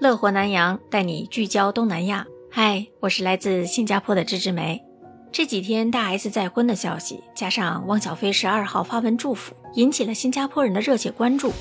乐活南洋带你聚焦东南亚。嗨，我是来自新加坡的芝芝梅。这几天大 S 再婚的消息，加上汪小菲十二号发文祝福，引起了新加坡人的热切关注。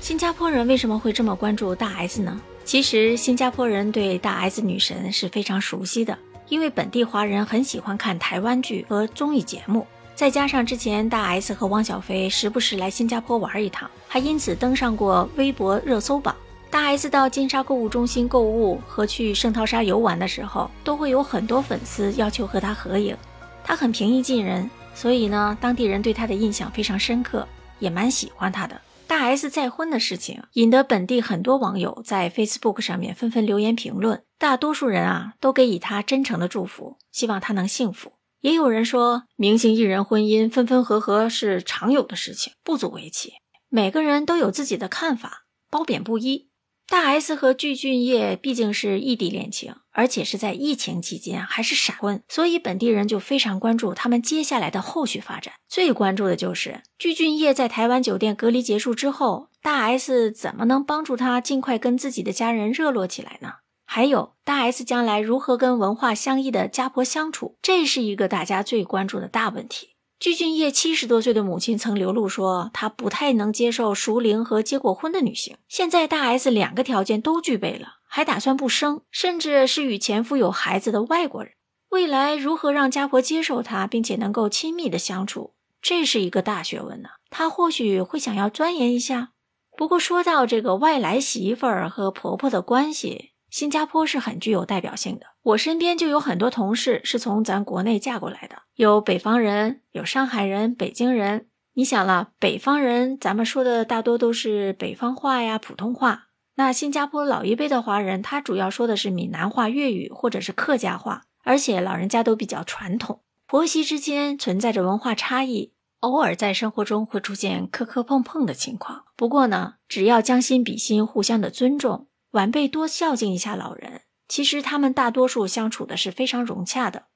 新加坡人为什么会这么关注大 S 呢？其实新加坡人对大 S 女神是非常熟悉的，因为本地华人很喜欢看台湾剧和综艺节目。再加上之前大 S 和汪小菲时不时来新加坡玩一趟，还因此登上过微博热搜榜。大 S 到金沙购物中心购物和去圣淘沙游玩的时候，都会有很多粉丝要求和她合影。她很平易近人，所以呢，当地人对她的印象非常深刻，也蛮喜欢她的。大 S 再婚的事情引得本地很多网友在 Facebook 上面纷纷留言评论，大多数人啊都给予她真诚的祝福，希望她能幸福。也有人说，明星艺人婚姻分分合合是常有的事情，不足为奇。每个人都有自己的看法，褒贬不一。大 S 和具俊晔毕竟是异地恋情，而且是在疫情期间还是闪婚，所以本地人就非常关注他们接下来的后续发展。最关注的就是具俊晔在台湾酒店隔离结束之后，大 S 怎么能帮助他尽快跟自己的家人热络起来呢？还有大 S 将来如何跟文化相异的家婆相处，这是一个大家最关注的大问题。具俊晔七十多岁的母亲曾流露说，她不太能接受熟龄和结过婚的女性。现在大 S 两个条件都具备了，还打算不生，甚至是与前夫有孩子的外国人。未来如何让家婆接受她，并且能够亲密的相处，这是一个大学问呢。她或许会想要钻研一下。不过说到这个外来媳妇儿和婆婆的关系。新加坡是很具有代表性的，我身边就有很多同事是从咱国内嫁过来的，有北方人，有上海人、北京人。你想了，北方人咱们说的大多都是北方话呀、普通话。那新加坡老一辈的华人，他主要说的是闽南话、粤语或者是客家话，而且老人家都比较传统，婆媳之间存在着文化差异，偶尔在生活中会出现磕磕碰碰的情况。不过呢，只要将心比心，互相的尊重。晚辈多孝敬一下老人，其实他们大多数相处的是非常融洽的。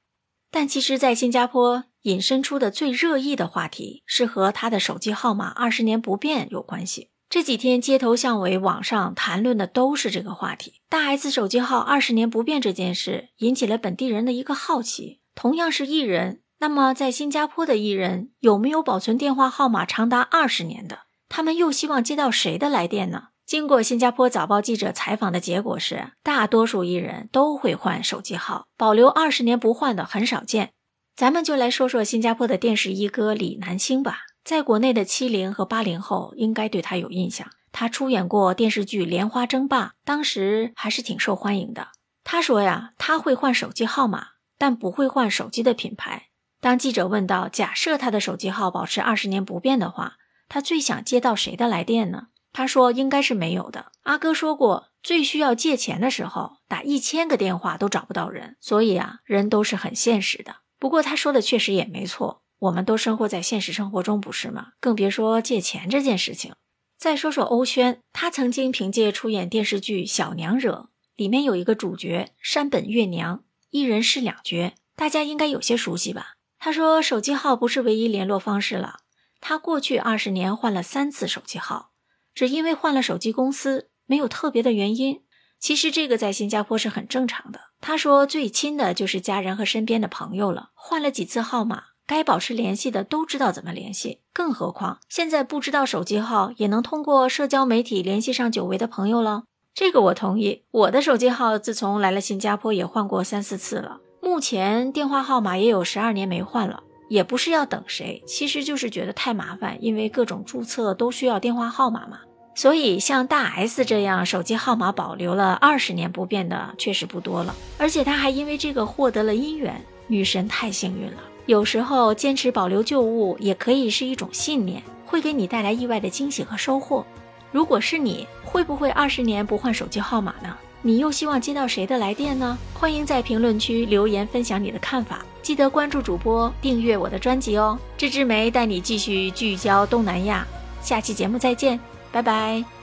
但其实，在新加坡引申出的最热议的话题是和他的手机号码二十年不变有关系。这几天街头巷尾、网上谈论的都是这个话题。大 S 手机号二十年不变这件事，引起了本地人的一个好奇。同样是艺人，那么在新加坡的艺人有没有保存电话号码长达二十年的？他们又希望接到谁的来电呢？经过新加坡早报记者采访的结果是，大多数艺人都会换手机号，保留二十年不换的很少见。咱们就来说说新加坡的电视一哥李南星吧。在国内的七零和八零后应该对他有印象，他出演过电视剧《莲花争霸》，当时还是挺受欢迎的。他说呀，他会换手机号码，但不会换手机的品牌。当记者问到，假设他的手机号保持二十年不变的话，他最想接到谁的来电呢？他说应该是没有的。阿哥说过，最需要借钱的时候，打一千个电话都找不到人。所以啊，人都是很现实的。不过他说的确实也没错，我们都生活在现实生活中，不是吗？更别说借钱这件事情。再说说欧萱，她曾经凭借出演电视剧《小娘惹》，里面有一个主角山本月娘，一人饰两角，大家应该有些熟悉吧？他说手机号不是唯一联络方式了，他过去二十年换了三次手机号。只因为换了手机公司，没有特别的原因。其实这个在新加坡是很正常的。他说最亲的就是家人和身边的朋友了。换了几次号码，该保持联系的都知道怎么联系。更何况现在不知道手机号，也能通过社交媒体联系上久违的朋友了。这个我同意。我的手机号自从来了新加坡也换过三四次了，目前电话号码也有十二年没换了。也不是要等谁，其实就是觉得太麻烦，因为各种注册都需要电话号码嘛。所以像大 S 这样手机号码保留了二十年不变的确实不多了，而且她还因为这个获得了姻缘，女神太幸运了。有时候坚持保留旧物也可以是一种信念，会给你带来意外的惊喜和收获。如果是你，会不会二十年不换手机号码呢？你又希望接到谁的来电呢？欢迎在评论区留言分享你的看法。记得关注主播，订阅我的专辑哦。芝芝梅带你继续聚焦东南亚，下期节目再见，拜拜。